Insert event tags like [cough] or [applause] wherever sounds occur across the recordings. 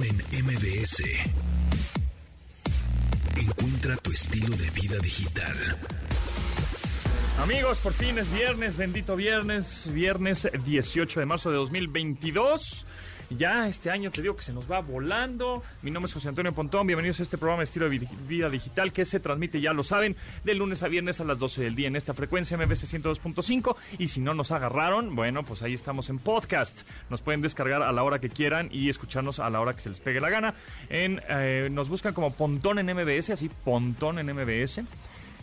En MBS. Encuentra tu estilo de vida digital. Amigos, por fin es viernes, bendito viernes, viernes 18 de marzo de 2022. Ya este año te digo que se nos va volando. Mi nombre es José Antonio Pontón. Bienvenidos a este programa de estilo de vida digital que se transmite, ya lo saben, de lunes a viernes a las 12 del día en esta frecuencia MBC 102.5. Y si no nos agarraron, bueno, pues ahí estamos en podcast. Nos pueden descargar a la hora que quieran y escucharnos a la hora que se les pegue la gana. En, eh, nos buscan como Pontón en MBS, así Pontón en MBS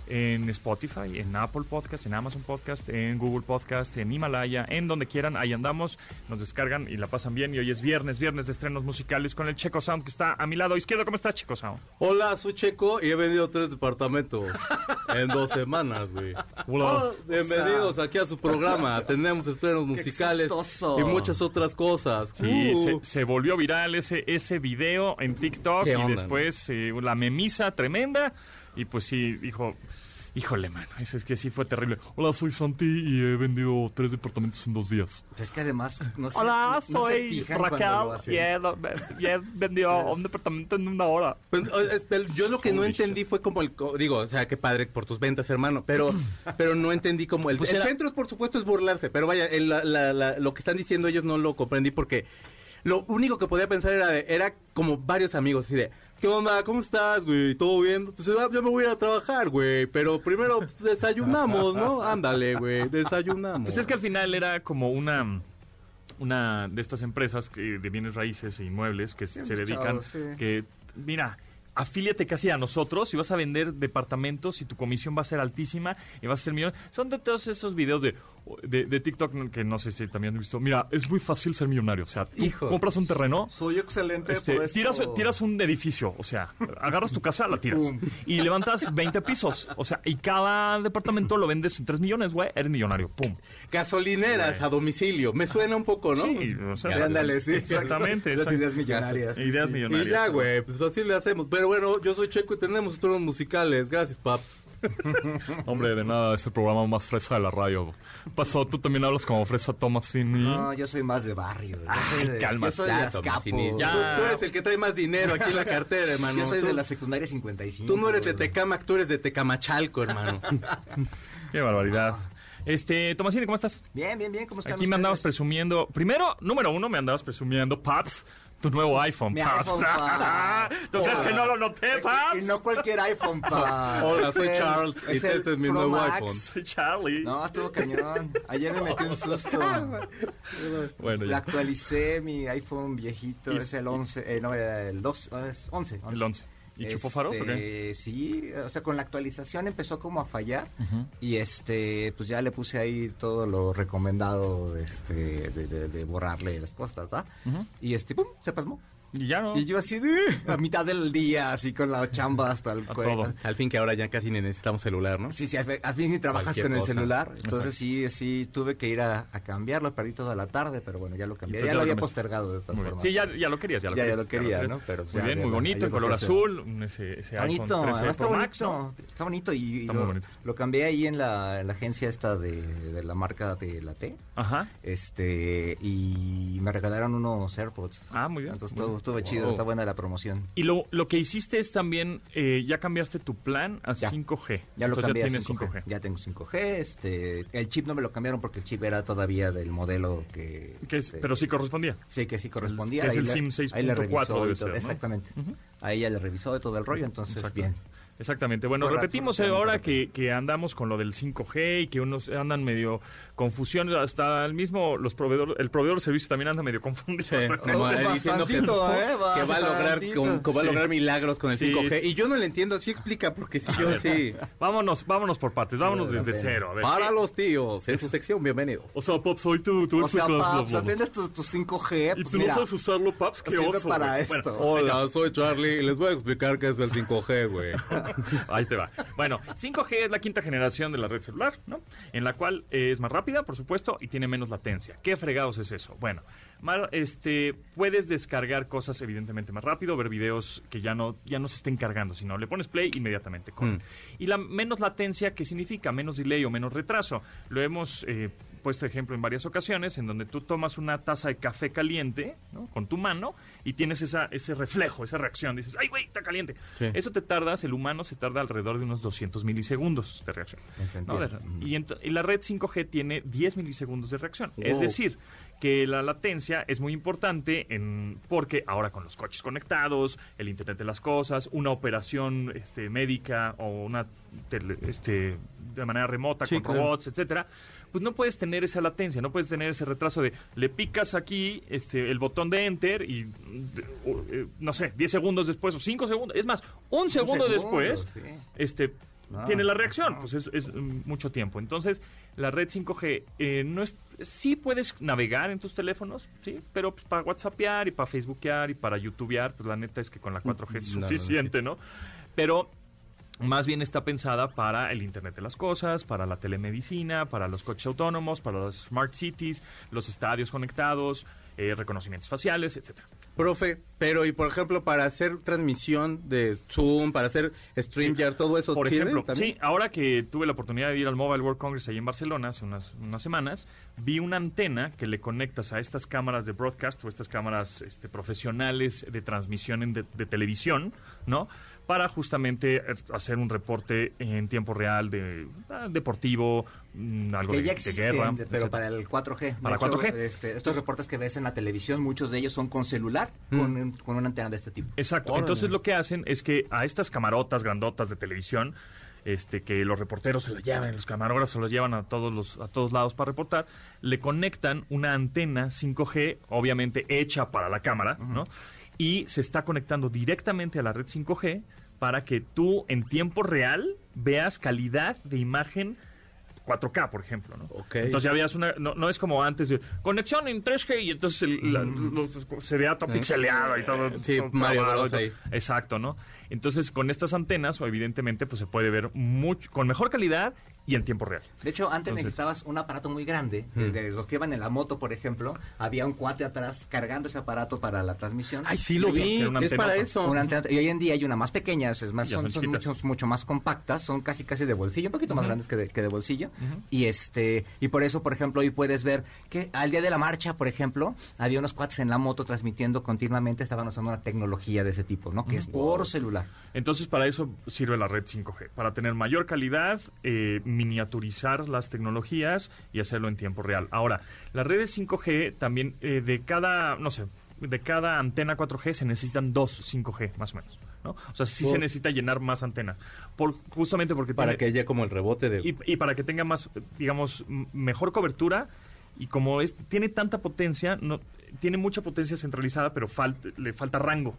en Spotify, en Apple Podcast, en Amazon Podcast, en Google Podcast, en Himalaya, en donde quieran, ahí andamos, nos descargan y la pasan bien. Y hoy es viernes, viernes de estrenos musicales con el Checo Sound que está a mi lado izquierdo. ¿Cómo estás, Checo Sound? Hola, soy Checo y he vendido tres departamentos [laughs] en dos semanas, güey. Hola. Oh, bienvenidos aquí a su programa. [laughs] Tenemos estrenos musicales y muchas otras cosas. Sí, Uh. se, se volvió viral ese, ese video en TikTok ¿Qué y onda, después eh, la memisa tremenda. Y pues sí, dijo, híjole, mano, ese es que sí fue terrible. Hola, soy Santi y he vendido tres departamentos en dos días. Es que además no se, Hola, no soy Raquel y he, y he [laughs] vendido un departamento en una hora. Pues, pero yo lo que no entendí fue como el... Digo, o sea, qué padre por tus ventas, hermano. Pero, [laughs] pero no entendí como el... Pues el era- centro, por supuesto, es burlarse. Pero vaya, el- la- la- la- lo que están diciendo ellos no lo comprendí porque... Lo único que podía pensar era, de- era como varios amigos, así de, ¿qué onda? ¿Cómo estás, güey? ¿Todo bien? Pues ah, ya me voy a ir a trabajar, güey, pero primero pues, desayunamos, ¿no? [laughs] Ándale, güey, desayunamos. Pues es que al final era como una una de estas empresas que, de bienes raíces e inmuebles que se dedican sí. que mira afíliate casi a nosotros y vas a vender departamentos y tu comisión va a ser altísima y vas a ser millonario. Son de todos esos videos de, de, de TikTok que no sé si también han visto. Mira, es muy fácil ser millonario. O sea, tú Hijo. compras un terreno, Soy excelente este, por tiras, tiras un edificio, o sea, agarras tu casa, la tiras y levantas 20 pisos. O sea, y cada departamento lo vendes en 3 millones, güey, eres millonario. Pum. Gasolineras a domicilio, me suena un poco, ¿no? Sí, o sea, Sí, ándale, sí. Exactamente. Las ideas millonarias. Ideas sí. millonarias. Y ya, güey, pues así le hacemos. Pero bueno, yo soy Checo y tenemos estrenos musicales. Gracias, paps. [laughs] Hombre, de nada, es el programa más fresa de la radio. Pasó, tú también hablas como fresa Tomasini. No, yo soy más de barrio. Yo Ay, soy de, calma, yo soy ya, de. Tomasini. Ya. Tú, tú eres el que trae más dinero aquí en la cartera, [laughs] hermano. Yo soy tú, de la secundaria 55. tú no eres de. Tecamac, tú eres de Tecamachalco, hermano. [laughs] Qué barbaridad. Este, Tomasini, ¿cómo estás? Bien, bien, bien. ¿Cómo están Aquí me andabas presumiendo. Primero, número uno, me andabas presumiendo, Paps, tu nuevo iPhone, Mi Paps. iPhone, Paps. [laughs] Entonces es que no lo noté, Paps. Y no cualquier iPhone, pa. [laughs] Hola, soy Es Charles y el este es mi Pro nuevo Max. iPhone. Soy Charlie. No, estuvo cañón. Ayer me metí un susto. [laughs] Bueno, ya. actualicé mi iPhone viejito, Y- es el 11, eh, no, el 2, es 11. El 11. ¿Y chupó faros o qué? Este, Sí, o sea, con la actualización empezó como a fallar y este, pues ya le puse ahí todo lo recomendado este, de, de- de borrarle las cosas, ¿ah? Y este, pum, se pasmó. Y ya no. Y yo así, de, a mitad del día, así con la chamba hasta el todo. Al fin que ahora ya casi ni necesitamos celular, ¿no? Sí, sí, al al fin sí trabajas Cualquier con el cosa. celular. Entonces sí, sí, tuve que ir a, a cambiarlo. Perdí toda la tarde, pero bueno, ya lo cambié. Entonces Ya ya lo había cambiaste. postergado de esta Muy bien. forma. Sí, ya, ya lo querías, ya lo Ya, ya querías. lo quería. ¿no? Pero, pues, muy ya, bien, ya muy bonito, ya en lo color azul. Ese, ese bonito, iPhone 13 además está bonito, Max, ¿no? está bonito y, y Está lo, muy bonito. lo cambié ahí en la, en la agencia esta de, de la marca de la T, Ajá. este, y me regalaron unos AirPods. Ah, muy bien. Entonces Muy estuvo, estuvo chido, Wow. está buena la promoción. Y lo, lo que hiciste es también, eh, ya cambiaste tu plan a Ya. 5G. Ya lo Entonces cambié ya a tienes 5G. 5G. Ya tengo 5G, este, el chip no me lo cambiaron porque el chip era todavía del modelo que... Que es- este, pero sí correspondía. Sí, que sí correspondía. que es el SIM ahí le 6.4 revisó y debe todo, ser, ¿no? Exactamente. Ahí ya le revisó de todo el rollo, entonces Exacto. bien. Exactamente. Bueno, Fue repetimos rápido, ahora que, que andamos con lo del 5G y que unos andan medio confusión. Hasta el mismo, los proveedores, el proveedor de servicio también anda medio confundido. Sí, como él diciendo que, Bastantito, ¿eh? que va a lograr, Bastantito. con- que va a Sí. lograr milagros con el Sí, 5G. sí. Y yo no le entiendo, sí explica, porque si yo [laughs] sí. Vámonos, vámonos por partes, vámonos desde cero. A ver, Para ¿qué? los tíos, en su sección, bienvenidos. O sea, Pops, hoy tú, tú O sea, paps, bla, bla, bla. atiendes tu, tu 5G, Y pues tú mira, no sabes usarlo, Paps, qué sirve oso. para güey. esto. Bueno, Hola, soy Charlie y les voy a explicar qué es el 5G, güey. [laughs] Ahí te va. Bueno, 5G es la quinta generación de la red celular, ¿no? En la cual es más rápida, por supuesto, y tiene menos latencia. ¿Qué fregados es eso? Bueno, mar- este, puedes descargar cosas evidentemente más rápido, ver videos que ya no, ya no se estén cargando, sino le pones play inmediatamente. Con. Mm. Y la menos latencia, ¿qué significa? Menos delay o menos retraso. Lo hemos eh, puesto ejemplo en varias ocasiones, en donde tú tomas una taza de café caliente, ¿no? Con tu mano y tienes esa, ese reflejo, esa reacción. Dices, ¡ay, güey, está caliente! Sí. Eso te tardas, el humano se tarda alrededor de unos 200 milisegundos de reacción. ¿no? De- y, y la red 5G tiene 10 milisegundos de reacción. Es decir, que la latencia es muy importante en, porque ahora con los coches conectados, el Internet de las Cosas, una operación este, médica o una tele- este, de manera remota Sí, con claro. robots, etcétera, pues no puedes tener esa latencia, no puedes tener ese retraso de le picas aquí este, el botón de enter y eh, no sé, 10 segundos después o 5 segundos, es más, un segundo, segundo, después sí. este Ah, tiene la reacción, pues es, es, mm, mucho tiempo. Entonces, la red 5G eh, no es sí puedes navegar en tus teléfonos, sí, pero pues, para WhatsAppear y para Facebookear y para YouTubear, pues la neta es que con la 4G es no, suficiente, ¿no? Pero más bien está pensada para el Internet de las Cosas, para la telemedicina, para los coches autónomos, para las smart cities, los estadios conectados, eh, reconocimientos faciales, etcétera. Profe, pero y por ejemplo, para hacer transmisión de Zoom, para hacer StreamYard, todo eso Por sirve ejemplo, también? sí, ahora que tuve la oportunidad de ir al Mobile World Congress ahí en Barcelona hace unas, unas semanas, vi una antena que le conectas a estas cámaras de broadcast o estas cámaras este, profesionales de transmisión en de, de televisión, ¿no? Para justamente eh, hacer un reporte en tiempo real de ah, deportivo, mm, algo Que de, ya de existen, guerra, pero etcétera. para el 4G. De Para hecho, 4G. este, estos reportes que ves en la televisión, muchos de ellos son con celular, con, un- con una antena de este tipo. Exacto. Órale. Entonces lo que hacen es que a estas camarotas grandotas de televisión, este, que los reporteros se lo llevan, los camarógrafos se los llevan a todos los, a todos lados para reportar, le conectan una antena 5G, obviamente hecha para la cámara, ¿no? Y se está conectando directamente a la red 5G para que tú en tiempo real veas calidad de imagen 4K, por ejemplo, ¿no? Ok. Entonces ya veas una... No, no es como antes de conexión en 3G y entonces el- la- los- se vea todo pixeleado y todo... Sí, todo Mario. Exacto, ¿no? Entonces con estas antenas, evidentemente, pues se puede ver mucho, con mejor calidad y en tiempo real. De hecho, antes Entonces- necesitabas un aparato muy grande. Desde los que iban en la moto, por ejemplo, había un cuate atrás cargando ese aparato para la transmisión. Ay, sí lo vi, es para eso. Una antena- y hoy en día hay una más pequeña, es más, son, son mucho, mucho más compactas, son casi casi de bolsillo, un poquito más grandes que de, que de bolsillo. Y este y por eso, por ejemplo, hoy puedes ver que al día de la marcha, por ejemplo, había unos cuates en la moto transmitiendo continuamente, estaban usando una tecnología de ese tipo, ¿no? Que es por celular. Entonces para eso sirve la red 5G, para tener mayor calidad, eh, miniaturizar las tecnologías y hacerlo en tiempo real. Ahora, las redes 5G también eh, de cada, no sé, de cada antena 4G se necesitan dos 5G más o menos. ¿no? O sea, sí Por- se necesita llenar más antenas. Por, justamente porque Para tiene- que haya como el rebote de... y, y para que tenga más, digamos, mejor cobertura y como es tiene tanta potencia, no tiene mucha potencia centralizada, pero falta, le falta rango.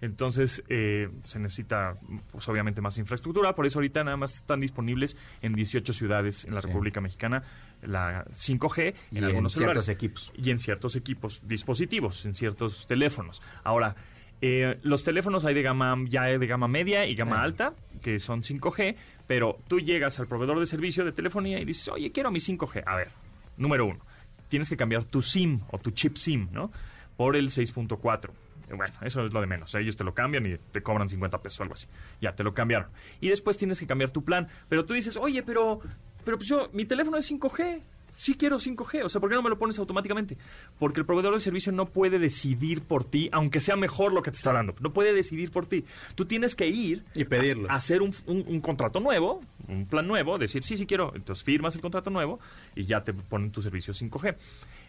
Entonces eh, se necesita, pues obviamente, más infraestructura. Por eso ahorita nada más están disponibles en 18 ciudades en la Sí. República Mexicana la 5G Y en en algunos ciertos celulares. equipos. Y en ciertos equipos, dispositivos, en ciertos teléfonos. Ahora, eh, los teléfonos hay de gama, ya de gama media y gama Ah. alta, que son 5G, pero tú llegas al proveedor de servicio de telefonía y dices, oye, quiero mi 5G. A ver, número uno, tienes que cambiar tu SIM o tu chip SIM, ¿no? Por el 6.4. Eh, Bueno, eso es lo de menos. Ellos te lo cambian y te cobran 50 pesos o algo así. Ya, te lo cambiaron. Y después tienes que cambiar tu plan. Pero tú dices, oye, pero, pero pues yo, mi teléfono es 5G. Sí quiero 5G. O sea, ¿por qué no me lo pones automáticamente? Porque el proveedor de servicio no puede decidir por ti, aunque sea mejor lo que te está dando. No puede decidir por ti. Tú tienes que ir Y pedirlo. a hacer un, un- un contrato nuevo, un plan nuevo, decir, sí, sí quiero. Entonces firmas el contrato nuevo y ya te ponen tu servicio 5G.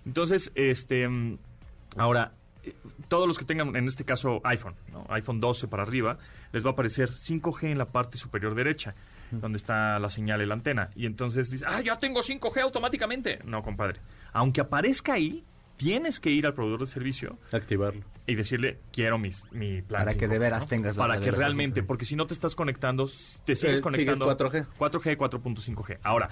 Entonces, este, mm, ahora, eh, todos los que tengan, en este caso, iPhone, ¿no? iPhone 12 para arriba, les va a aparecer 5G en la parte superior derecha, donde está la señal y la antena. Y entonces dices, ah, ya tengo 5G automáticamente. No, compadre. Aunque aparezca ahí, tienes que ir al proveedor de servicio Activarlo. y decirle, quiero mis, mi plan. Para que 5G", de veras tengas la- Para que realmente, 5G. porque si no te estás conectando, te sigues Eh, conectando. sigues 4G. 4G, 4.5G. Ahora,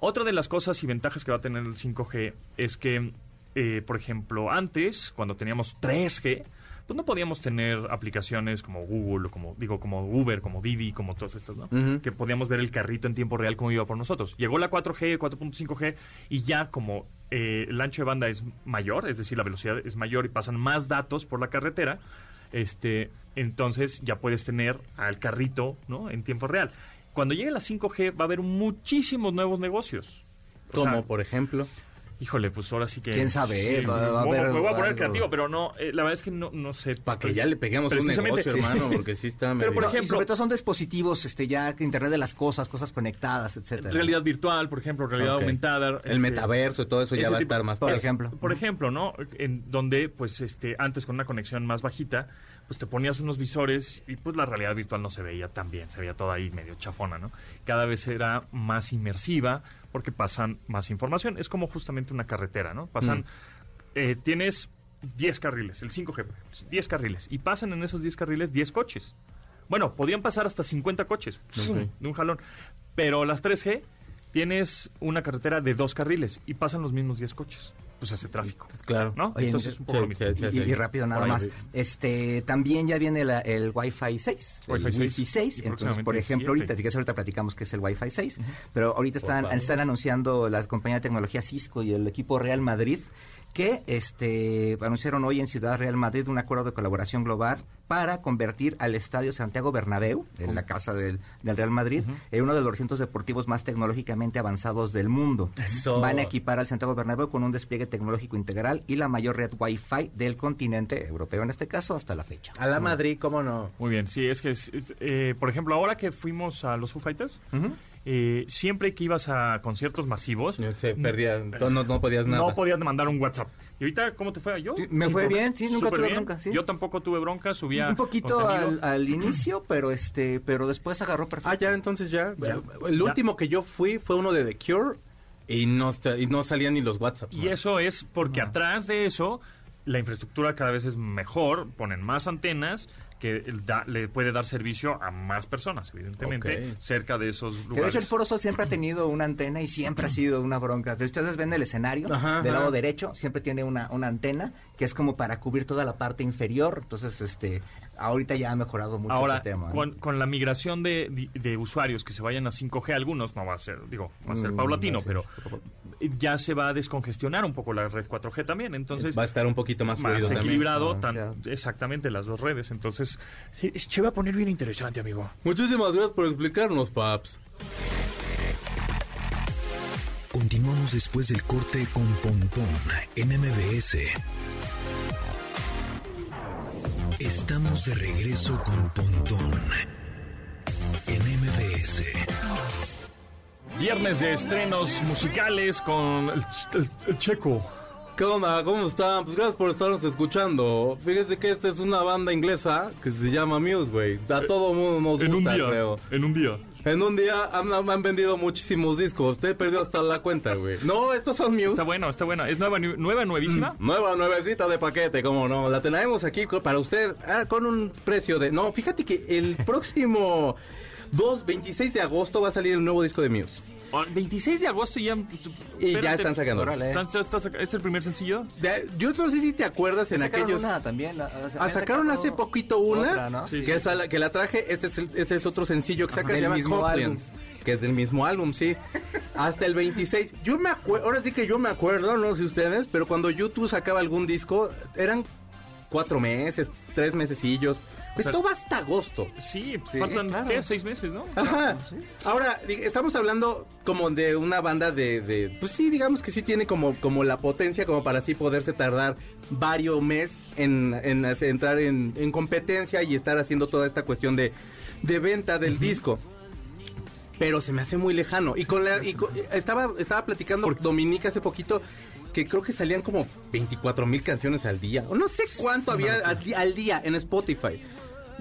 otra de las cosas y ventajas que va a tener el 5G es que, eh, por ejemplo, antes, cuando teníamos 3G, pues no podíamos tener aplicaciones como Google, o como digo, como Uber, como Didi, como todas estas, ¿no? Que podíamos ver el carrito en tiempo real como iba por nosotros. Llegó la 4G, 4.5G y ya como eh, el ancho de banda es mayor, es decir, la velocidad es mayor y pasan más datos por la carretera, este, entonces ya puedes tener al carrito, ¿no? En tiempo real. Cuando llegue la 5G va a haber muchísimos nuevos negocios. Como por ejemplo... Híjole, pues ahora sí que... ¿Quién sabe, Sí? Va- va a me, haber me voy a poner algo. creativo, pero no, eh, la verdad es que no, no sé. Para que ya le peguemos un negocio, hermano, porque sí está [laughs] medio... Pero, por Y ejemplo- sobre todo son dispositivos, este, ya Internet de las cosas, cosas conectadas, etcétera. Realidad virtual, por ejemplo, realidad aumentada. El este, metaverso y todo eso ya va a estar más Por ejemplo. Por ejemplo, ¿no? En donde, pues, este, antes con una conexión más bajita, pues te ponías unos visores y pues la realidad virtual no se veía tan bien, se veía toda ahí medio chafona, ¿no? Cada vez era más inmersiva porque pasan más información. Es como justamente una carretera, ¿no? Pasan, Mm. eh, tienes 10 carriles, el 5G, 10 carriles, y pasan en esos 10 carriles 10 coches. Bueno, podrían pasar hasta 50 coches de un jalón. Pero las 3G tienes una carretera de dos carriles y pasan los mismos 10 coches. Pues hace tráfico. Claro. ¿No? Oye, Entonces, un poco sí, lo mismo. sí, sí, Y, sí. y rápido nada Por ahí. más. Este, también ya viene la- el Wi-Fi 6. Wi-Fi el 6. Wi-Fi 6. Y Entonces, por ejemplo, 7. ahorita, si quieres ahorita platicamos qué es el Wi-Fi 6, pero ahorita están, están anunciando la compañía de tecnología Cisco y el equipo Real Madrid que este anunciaron hoy en Ciudad Real Madrid un acuerdo de colaboración global para convertir al Estadio Santiago Bernabéu, en la casa del, del Real Madrid, en uno de los recintos deportivos más tecnológicamente avanzados del mundo. Eso. Van a equipar al Santiago Bernabéu con un despliegue tecnológico integral y la mayor red Wi-Fi del continente europeo, en este caso, hasta la fecha. A la Madrid, ¿cómo no? Muy bien, sí, es que, eh, por ejemplo, ahora que fuimos a los Foo Fighters. Eh, siempre que ibas a conciertos masivos, Se perdía, no, no podías nada. no podías mandar un WhatsApp. ¿Y ahorita cómo te fue? ¿Yo? Sí, me fue bien, sí, nunca tuve bien. bronca, sí. Yo tampoco tuve bronca, subía Un poquito al, al inicio, pero este, pero después agarró perfecto. Ah, ya, entonces ya. Ya. El Ya. último que yo fui fue uno de The Cure y no, y no salían ni los WhatsApp. Y eso es porque atrás de eso la infraestructura cada vez es mejor, ponen más antenas que da- le puede dar servicio a más personas, evidentemente, cerca de esos Que de lugares. hecho el Foro Sol siempre ha tenido una antena y siempre ha sido una bronca. De hecho, ustedes ven el escenario Ajá, del ajá. lado derecho, siempre tiene una, una antena que es como para cubrir toda la parte inferior. Entonces, este, ahorita ya ha mejorado mucho Ahora, ese tema. ¿no? con, con la migración de, de- de usuarios que se vayan a 5G, algunos no va a ser, digo, va a ser Mm, paulatino, va a ser. pero ya se va a descongestionar un poco la red 4G también, entonces Va a estar un poquito más más fluido también. equilibrado, Ah, tan- o sea. exactamente las dos redes, entonces sí, se va a poner bien interesante, amigo. Muchísimas gracias por explicarnos, Paps. Continuamos después del corte con Pontón en MBS. Estamos de regreso con Pontón en MBS. Viernes de estrenos musicales con el, el- el Checo. ¿Qué onda? ¿Cómo están? Pues gracias por estarnos escuchando. Fíjese que esta es una banda inglesa que se llama Muse, güey. A todo mundo nos En un gusta, día, creo. en un día. En un día han, han vendido muchísimos discos. Usted perdió hasta la cuenta, güey. No, estos son Muse. Está bueno, está bueno. ¿Es nueva, nueva nuevísima? Nueva, nuevecita de paquete, cómo no. La tenemos aquí para usted ah, con un precio de... No, fíjate que el próximo 2, 26 de agosto va a salir el nuevo disco de Muse. Ah, 26 de agosto y ya... Y ya espérate. están sacando. Órale. ¿Están- está- está- ¿Es el primer sencillo? De- yo no sé si te acuerdas en sacaron aquellos... una también. la- o sea, Ah, sacaron sacado hace poquito una, otra, ¿no? Sí, que, es la- que la traje, este es, el- este es otro sencillo que saca, Del se llama mismo Compliance, que es del mismo álbum, sí. Hasta el 26. Yo me acuerdo, ahora sí que yo me acuerdo, no sé ustedes, pero cuando YouTube sacaba algún disco, eran cuatro meses, tres mesecillos. Sea, Esto va hasta agosto. Sí, Sí, faltan, claro. ¿qué? Seis meses, ¿no? Ajá. Ahora, estamos hablando como de una banda de, de- pues sí, digamos que sí tiene como, como la potencia como para así poderse tardar varios meses en, en hacer- entrar en, en competencia y estar haciendo toda esta cuestión de, de venta del disco. Pero se me hace muy lejano. Y con la, y con- estaba, estaba platicando por Dominique hace poquito que creo que salían como 24 mil canciones al día. O no sé cuánto había al día en Spotify.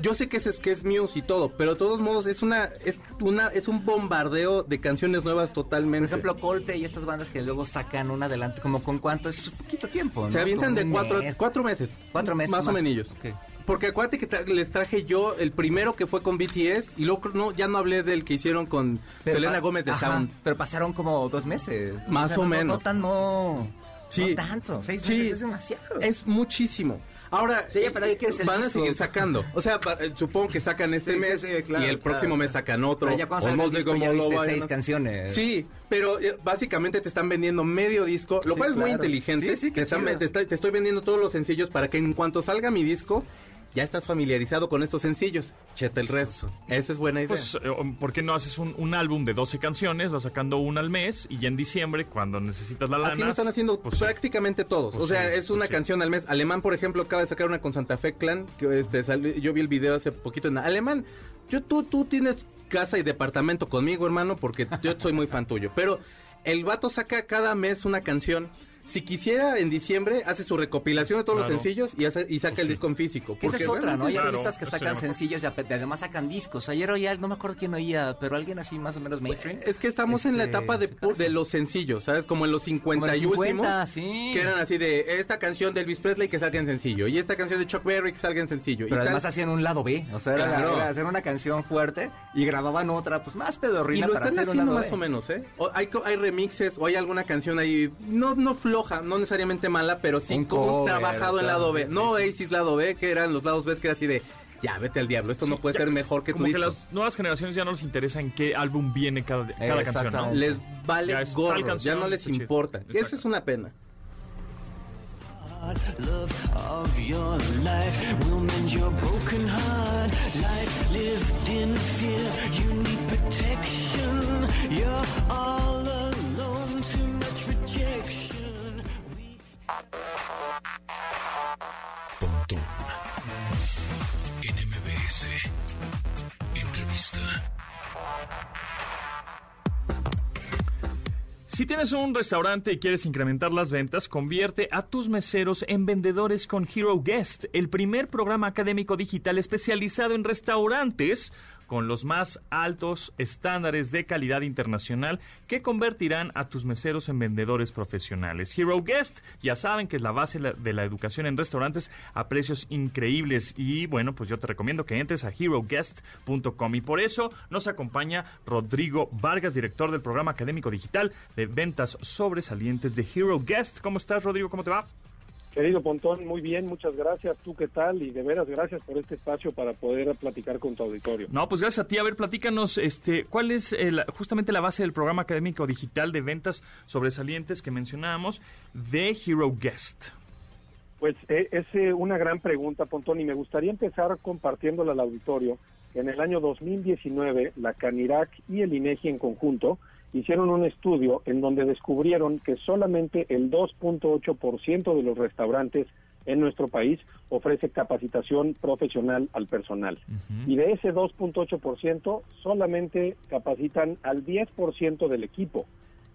Yo sé que es, que es Muse y todo, pero de todos modos es una, es una, es un bombardeo de canciones nuevas Por totalmente. ejemplo, Coldplay y estas bandas que luego sacan un adelante, como con cuánto es poquito tiempo, ¿no? se avientan de cuatro, mes. cuatro meses. Cuatro meses Más, o menos. Porque acuérdate que tra- les traje yo el primero que fue con BTS y luego no, ya no hablé del que hicieron con Pero Selena Gómez de Ajá, Sound. Pero pasaron como dos meses. Más o no- no- menos. No, tan, no. Sí. No tanto. Seis Sí. meses es demasiado. Es muchísimo. Ahora, Sí, pero el van a seguir sacando. O sea, eh, supongo que sacan este Sí, mes sí, claro, y el próximo mes sacan otro. Pero ya cuando o no disco ya viste seis canciones. Sí, pero eh, básicamente te están vendiendo medio disco, lo cual es muy inteligente. Sí, sí, qué te, están- te está- te estoy vendiendo todos los sencillos para que en cuanto salga mi disco ya estás familiarizado con estos sencillos, cheta el resto. Esa es buena idea. Pues, eh, ¿por qué no haces un, un álbum de 12 canciones, vas sacando una al mes y ya en diciembre, cuando necesitas la lana... Así lo están haciendo pues, prácticamente todos. Pues o sea, es una pues canción al mes. Alemán, por ejemplo, acaba de sacar una con Santa Fe Clan. Que, este, salió- yo vi el video hace poquito en Alemán. Yo, tú, tú tienes casa y departamento conmigo, hermano, porque yo soy muy fan tuyo. Pero el vato saca cada mes una canción. Si quisiera en diciembre, hace su recopilación de todos Claro. los sencillos y, hace- y saca Pues el sí. disco en físico. Esa es otra, ¿no? Hay Claro, artistas que sacan me- sencillos y además sacan discos. Ayer oía, no me acuerdo quién oía, pero alguien así más o menos mainstream. Es que estamos en la Este, etapa de, los sencillos, ¿sabes? Como en los 50 Como y los 50, últimos. sí. Que eran así de esta canción de Elvis Presley que salga en sencillo. Y esta canción de Chuck Berry que salga en sencillo. y Pero tal. además hacían un lado B, o sea, era, Claro. era hacer una canción fuerte y grababan otra, pues más Y pedorrina lo para están haciendo más B. o menos, ¿eh? O hay, co- hay remixes o hay alguna canción ahí, no, no floja, no necesariamente mala, pero sí Un como cover, trabajado en lado B. sí, no sí, sí. Oasis lado B, que eran los lados B que era así de, ya, vete al diablo, esto no puede ya, ser mejor que tu Como que disco. las nuevas generaciones ya no les interesa en qué álbum viene cada, cada canción, ¿no? Les vale Ya gorro, ya canción, no les chido. importa. Exacto. Eso es una pena. love of your life will mend your broken heart. Life lived in fear, you need protection. You're all Si tienes un restaurante y quieres incrementar las ventas, convierte a tus meseros en vendedores con Hero Guest, el primer programa académico digital especializado en restaurantes con los más altos estándares de calidad internacional que convertirán a tus meseros en vendedores profesionales. Hero Guest, ya saben que es la base de la educación en restaurantes a precios increíbles y bueno, pues yo te recomiendo que entres a heroguest.com y por eso nos acompaña Rodrigo Vargas, director del programa académico digital de ventas sobresalientes de Hero Guest. ¿Cómo estás, Rodrigo? ¿Cómo te va? Querido Pontón, muy bien, muchas gracias. ¿Tú qué tal? Y de veras, gracias por este espacio para poder platicar con tu auditorio. No, pues gracias a ti. A ver, platícanos, este, ¿cuál es el- justamente la base del programa académico digital de ventas sobresalientes que mencionábamos de Hero Guest? Pues eh, es eh, una gran pregunta, Pontón, y me gustaría empezar compartiéndola al auditorio en el año 2019 la Canirac y el INEGI en conjunto hicieron un estudio en donde descubrieron que solamente el 2.8% de los restaurantes en nuestro país ofrece capacitación profesional al personal. Y de ese 2.8%, solamente capacitan al 10% del equipo.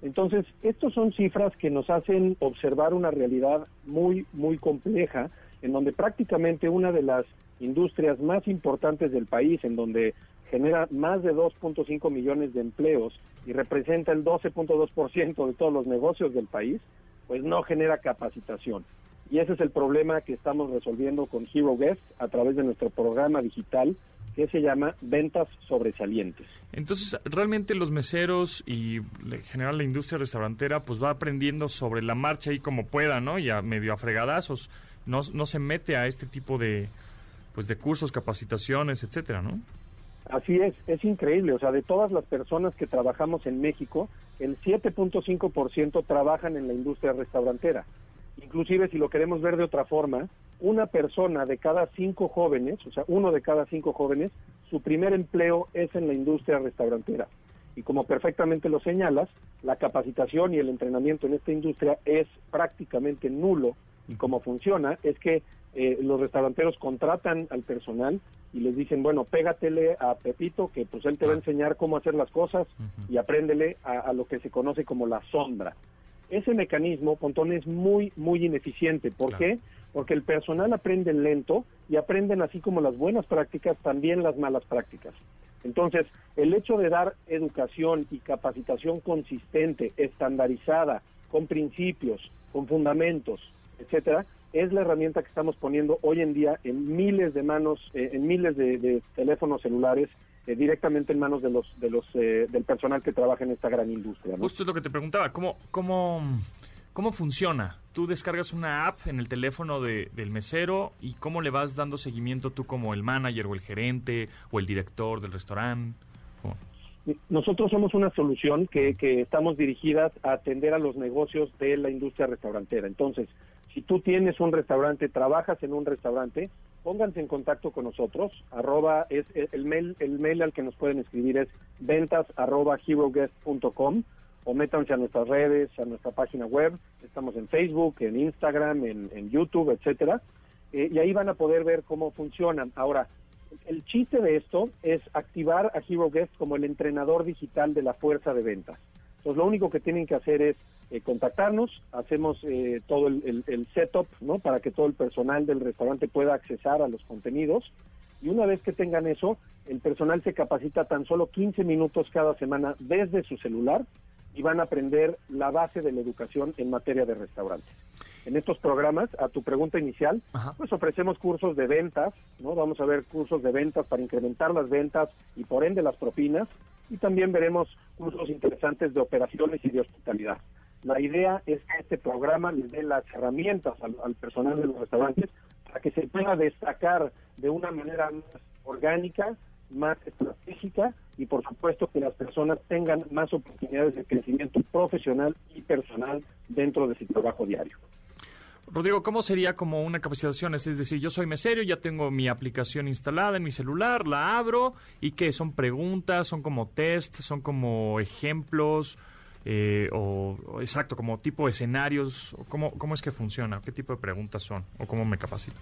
Entonces, estas son cifras que nos hacen observar una realidad muy, muy compleja, en donde prácticamente una de las industrias más importantes del país, en donde genera más de 2.5 millones de empleos y representa el 12.2% de todos los negocios del país, pues no genera capacitación. Y ese es el problema que estamos resolviendo con Hero Guest a través de nuestro programa digital que se llama Ventas Sobresalientes. Entonces, realmente los meseros y en general la industria restaurantera pues va aprendiendo sobre la marcha ahí como pueda, ¿no? Y a medio a fregadazos. No, no se mete a este tipo de pues de cursos, capacitaciones, etcétera, ¿no? Así es, es increíble. O sea, de todas las personas que trabajamos en México, el 7.5% trabajan en la industria restaurantera. Inclusive, si lo queremos ver de otra forma, una persona de cada cinco jóvenes, o sea, uno de cada cinco jóvenes, su primer empleo es en la industria restaurantera. Y como perfectamente lo señalas, la capacitación y el entrenamiento en esta industria es prácticamente nulo. Y cómo funciona es que eh, los restauranteros contratan al personal y les dicen, bueno, pégatele a Pepito, que pues él te va a enseñar cómo hacer las cosas y apréndele a, a lo que se conoce como la sombra. Ese mecanismo, Pontón, es muy, muy ineficiente. ¿Por Claro. qué? Porque el personal aprende lento y aprenden así como las buenas prácticas, también las malas prácticas. Entonces, el hecho de dar educación y capacitación consistente, estandarizada, con principios, con fundamentos, etcétera, es la herramienta que estamos poniendo hoy en día en miles de manos, eh, en miles de, de teléfonos celulares, eh, directamente en manos de los, de los, eh, del personal que trabaja en esta gran industria. ¿no? Justo es lo que te preguntaba, ¿cómo, cómo, cómo funciona? Tú descargas una app en el teléfono de- del mesero y cómo le vas dando seguimiento tú como el manager o el gerente o el director del restaurante. ¿Cómo? Nosotros somos una solución que, que estamos dirigidas a atender a los negocios de la industria restaurantera. Entonces, Si tú tienes un restaurante, trabajas en un restaurante, pónganse en contacto con nosotros. Arroba es el mail, el mail al que nos pueden escribir es ventas o métanse a nuestras redes, a nuestra página web. Estamos en Facebook, en Instagram, en, en YouTube, etcétera. Eh, y ahí van a poder ver cómo funcionan. Ahora, el chiste de esto es activar a Hero Guest como el entrenador digital de la fuerza de ventas. Entonces, lo único que tienen que hacer es eh, contactarnos, hacemos eh, todo el, el- el setup, ¿no? Para que todo el personal del restaurante pueda accesar a los contenidos. Y una vez que tengan eso, el personal se capacita tan solo 15 minutos cada semana desde su celular y van a aprender la base de la educación en materia de restaurantes. En estos programas, a tu pregunta inicial, Ajá. pues ofrecemos cursos de ventas, ¿no? Vamos a ver cursos de ventas para incrementar las ventas y por ende las propinas y también veremos cursos interesantes de operaciones y de hospitalidad. La idea es que este programa les dé las herramientas al personal de los restaurantes para que se pueda destacar de una manera más orgánica, más estratégica y por supuesto que las personas tengan más oportunidades de crecimiento profesional y personal dentro de su trabajo diario. Rodrigo, ¿cómo sería como una capacitación? Es decir, yo soy mesero, ya tengo mi aplicación instalada en mi celular, la abro y qué, son preguntas, son como test, son como ejemplos eh, o, exacto, como tipo escenarios. o ¿Cómo, ¿Cómo es que funciona? ¿Qué tipo de preguntas son? ¿O cómo me capacito?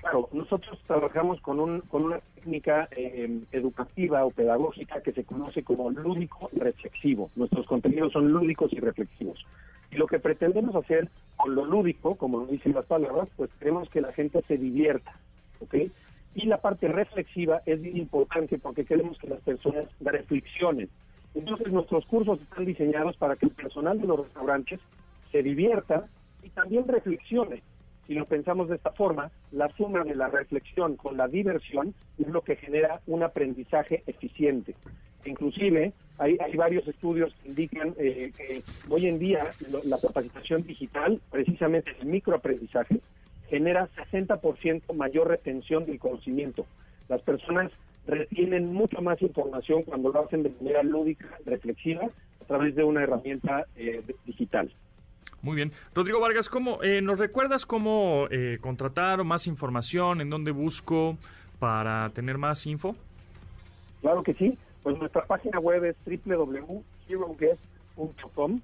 Claro, nosotros trabajamos con, un, con una técnica eh, educativa o pedagógica que se conoce como lúdico reflexivo. Nuestros contenidos son lúdicos y reflexivos. Y lo que pretendemos hacer con lo lúdico, como lo dicen las palabras, pues queremos que la gente se divierta, ¿ok? Y la parte reflexiva es bien importante porque queremos que las personas reflexionen. Entonces nuestros cursos están diseñados para que el personal de los restaurantes se divierta y también reflexione. Si lo pensamos de esta forma, la suma de la reflexión con la diversión es lo que genera un aprendizaje eficiente. Inclusive hay, hay varios estudios que indican eh, que hoy en día lo- la capacitación digital, precisamente el microaprendizaje, genera 60% mayor retención del conocimiento. Las personas retienen mucha más información cuando lo hacen de manera lúdica, reflexiva, a través de una herramienta eh, digital. Muy bien. Rodrigo Vargas, ¿cómo, eh, ¿nos recuerdas cómo eh, contratar o más información? ¿En dónde busco para tener más info? Claro que sí. Pues nuestra página web es www.heroguest.com.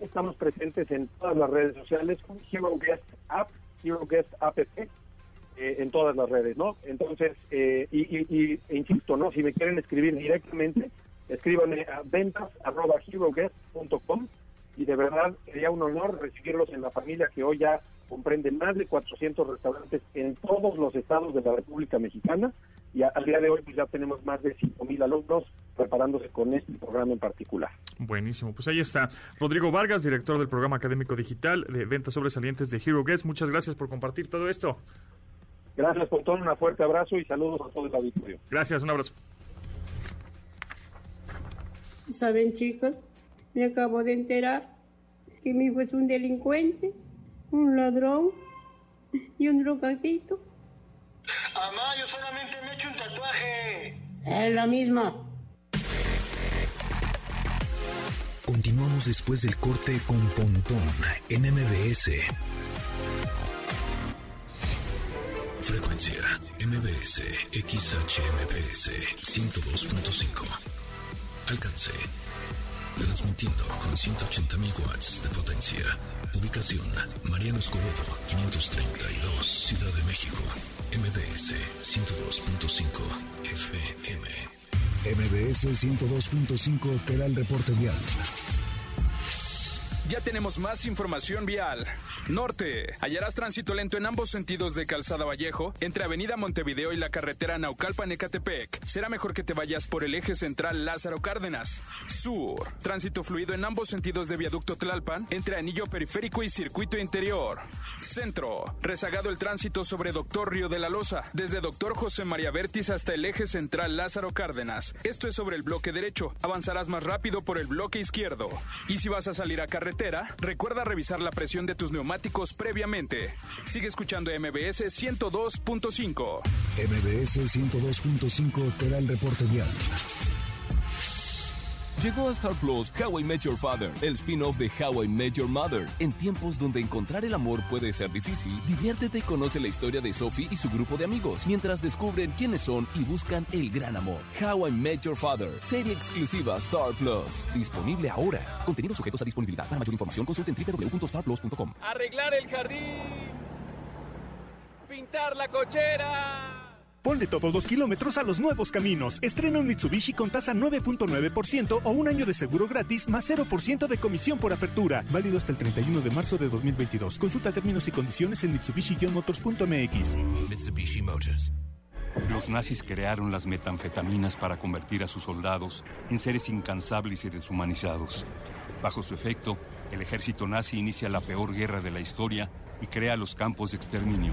Estamos presentes en todas las redes sociales con HeroGuest App, HeroGuest App, eh, en todas las redes, ¿no? Entonces, eh, y- e insisto, ¿no? Si me quieren escribir directamente, escríbanme a ventas.heroguest.com y de verdad sería un honor recibirlos en la familia que hoy ya comprende más de 400 restaurantes en todos los estados de la República Mexicana y a- al día de hoy pues ya tenemos más de 5.000 alumnos preparándose con este programa en particular. Buenísimo. Pues ahí está. Rodrigo Vargas, director del programa académico digital de ventas sobresalientes de Hero Guest. Muchas gracias por compartir todo esto. Gracias por todo, un fuerte abrazo y saludos a todo el auditorio. Gracias, un abrazo. ¿Saben, chicos? Me acabo de enterar que mi hijo es un delincuente, un ladrón y un drogadito. Mamá, yo solamente me he hecho un tatuaje. Es lo mismo. Continuamos después del corte con Pontón en MBS. Frecuencia MBS XHMPS 102.5. Alcance. Transmitiendo con 180.000 watts de potencia. Ubicación Mariano Escobedo 532 Ciudad de México. MBS 102.5 FM. MBS 102.5 te da el reporte vial. Ya tenemos más información vial. Norte. Hallarás tránsito lento en ambos sentidos de Calzada Vallejo, entre Avenida Montevideo y la carretera Naucalpan-Ecatepec. Será mejor que te vayas por el eje central Lázaro Cárdenas. Sur. Tránsito fluido en ambos sentidos de Viaducto Tlalpan, entre Anillo Periférico y Circuito Interior. Centro. Rezagado el tránsito sobre Doctor Río de la Loza, desde Doctor José María Vértiz hasta el eje central Lázaro Cárdenas. Esto es sobre el bloque derecho. Avanzarás más rápido por el bloque izquierdo. Y si vas a salir a carretera, recuerda revisar la presión de tus neumáticos previamente. Sigue escuchando MBS 102.5. MBS 102.5 te da el reporte vial. Llegó a Star Plus How I Met Your Father, el spin-off de How I Met Your Mother. En tiempos donde encontrar el amor puede ser difícil, diviértete y conoce la historia de Sophie y su grupo de amigos mientras descubren quiénes son y buscan el gran amor. How I Met Your Father, serie exclusiva Star Plus, disponible ahora. Contenidos sujetos a disponibilidad. Para mayor información consulten www.starplus.com. Arreglar el jardín. Pintar la cochera. Ponle todos los kilómetros a los nuevos caminos. Estrena un Mitsubishi con tasa 9.9% o un año de seguro gratis más 0% de comisión por apertura. Válido hasta el 31 de marzo de 2022. Consulta términos y condiciones en mitsubishi-motors.mx. Mitsubishi Motors. Los nazis crearon las metanfetaminas para convertir a sus soldados en seres incansables y deshumanizados. Bajo su efecto, el ejército nazi inicia la peor guerra de la historia y crea los campos de exterminio.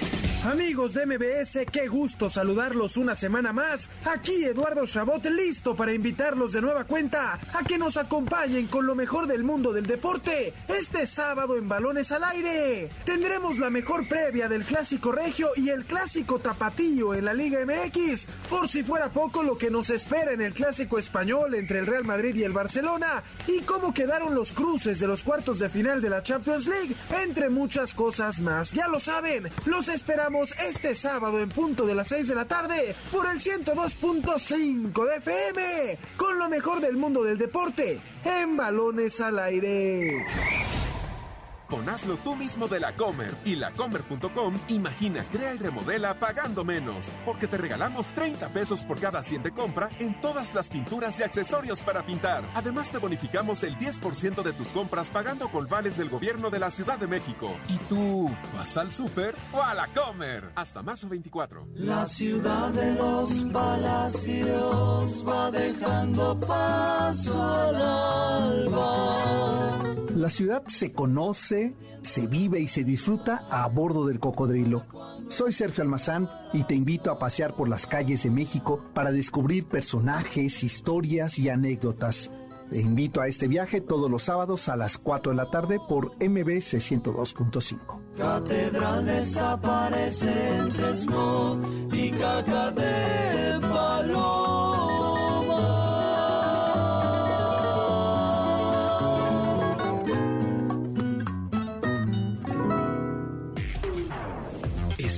Amigos de MBS, qué gusto saludarlos una semana más. Aquí Eduardo Chabot, listo para invitarlos de nueva cuenta a que nos acompañen con lo mejor del mundo del deporte. Este sábado en Balones al Aire tendremos la mejor previa del Clásico Regio y el Clásico Tapatillo en la Liga MX. Por si fuera poco lo que nos espera en el Clásico Español entre el Real Madrid y el Barcelona y cómo quedaron los cruces de los cuartos de final de la Champions League, entre muchas cosas más. Ya lo saben, los esperamos este sábado en punto de las 6 de la tarde por el 102.5 de FM con lo mejor del mundo del deporte en balones al aire. Con tú mismo de la Comer y lacomer.com, imagina, crea y remodela pagando menos. Porque te regalamos 30 pesos por cada 100 de compra en todas las pinturas y accesorios para pintar. Además, te bonificamos el 10% de tus compras pagando con vales del gobierno de la Ciudad de México. ¿Y tú vas al súper o a la Comer? Hasta marzo 24. La ciudad de los palacios va dejando paso al alba. La ciudad se conoce, se vive y se disfruta a bordo del cocodrilo. Soy Sergio Almazán y te invito a pasear por las calles de México para descubrir personajes, historias y anécdotas. Te invito a este viaje todos los sábados a las 4 de la tarde por MBC 102.5. Catedral desaparece entre y caca de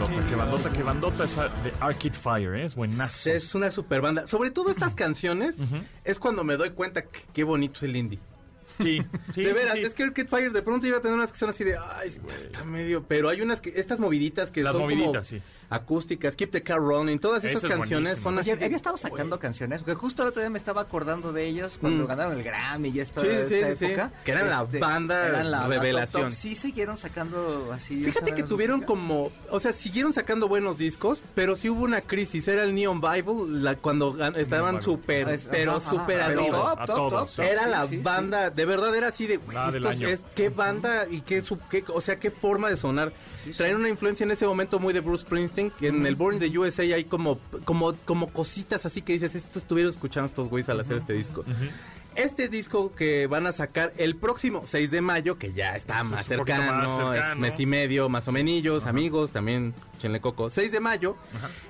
Bandota, qué bandota, qué bandota esa de Arcade Fire, ¿eh? es buenazo. Es una super banda. Sobre todo estas canciones es cuando me doy cuenta que qué bonito es el indie. Sí, [laughs] sí, de veras, sí. es que Arcade Fire de pronto iba a tener unas que son así de, ay, está, está medio, pero hay unas que, estas moviditas que Las son moviditas, como sí. Acústicas, Keep the Car Running, todas Esa esas es canciones buenísima. son así. Oye, había estado sacando canciones, porque justo el otro día me estaba acordando de ellos cuando Mm. ganaron el Grammy y esta, Sí, sí, esta sí, época. que eran la banda eran la- la revelación. top, top. Sí siguieron sacando así. Fíjate que tuvieron como, o sea, siguieron sacando buenos discos, pero sí hubo una crisis. Era el Neon Bible la, cuando estaban Bible. súper, pero súper arriba. top, A top, todos, top. Era sí, la sí, sí. banda, de verdad era así de, güey, qué banda y qué, su- qué- o sea, qué forma de sonar. Traen una influencia en ese momento muy de Bruce Springsteen, que en el Born in the USA hay como, como, como cositas así que dices, esto estuvieron escuchando estos güeyes al hacer este disco. Este disco que van a sacar el próximo 6 de mayo, que ya está Es más cercano, más es mes y medio, más o menos, amigos, también chenle coco. 6 de mayo,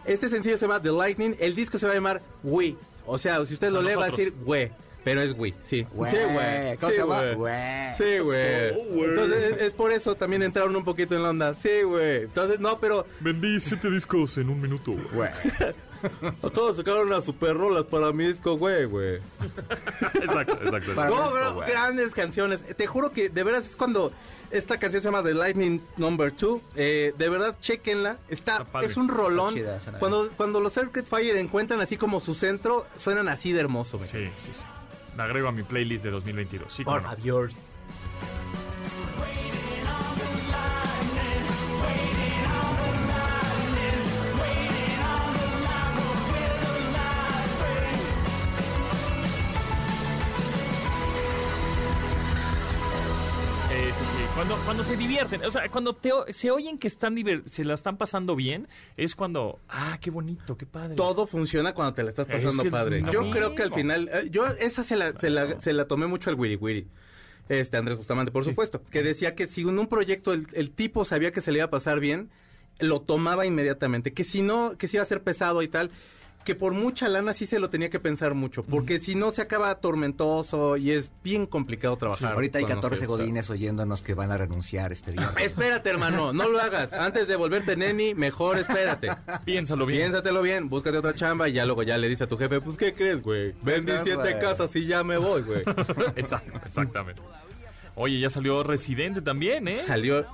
este sencillo se llama The Lightning, el disco se va a llamar We. O sea, si usted O sea, lo lee va a nosotros. decir We, pero es We, sí. We. Sí, güey. ¿Cómo Sí, se llama? güey. We. Sí, güey. Güey. Entonces, es, es por eso también entraron un poquito en la onda. Sí, güey. Entonces, no, pero Vendí siete discos en un minuto. [laughs] Todos sacaron unas super rolas para mi disco, güey, güey. [laughs] exacto, exacto. No, pero grandes canciones. Te juro que de veras es cuando esta canción se llama The Lightning Number 2. Eh, de verdad, chequenla. Está, es un rolón. Chida, cuando, cuando los Circuit Fire encuentran así como su centro, suenan así de hermoso. güey. Sí, sí, sí. La agrego a mi playlist de 2022. Sí, Por no. Cuando, cuando se divierten, o sea, cuando te se oyen que están se la están pasando bien, es cuando, ah, qué bonito, qué padre. Todo funciona cuando te la estás Es pasando que padre. Yo mismo. creo que al final, eh, yo esa se la, se la, se la tomé mucho al Wiri Wiri. Este Andrés Bustamante, por supuesto, que decía que si en un proyecto el, el tipo sabía que se le iba a pasar bien, lo tomaba inmediatamente, que si no, que si iba a ser pesado y tal, que por mucha lana sí se lo tenía que pensar mucho, porque si no se acaba tormentoso y es bien complicado trabajar. Ahorita hay cuando 14 se está- godines oyéndonos que van a renunciar este día. [laughs] Espérate, hermano, no lo hagas. Antes de volverte neni, mejor espérate. Piénsalo bien. Piénsatelo bien, búscate otra chamba y ya luego ya le dice a tu jefe, pues, ¿qué crees, güey? Vendí siete casas y ya me voy, güey. [laughs] Exacto, exactamente. Oye, ya salió Residente también, ¿eh? Salió...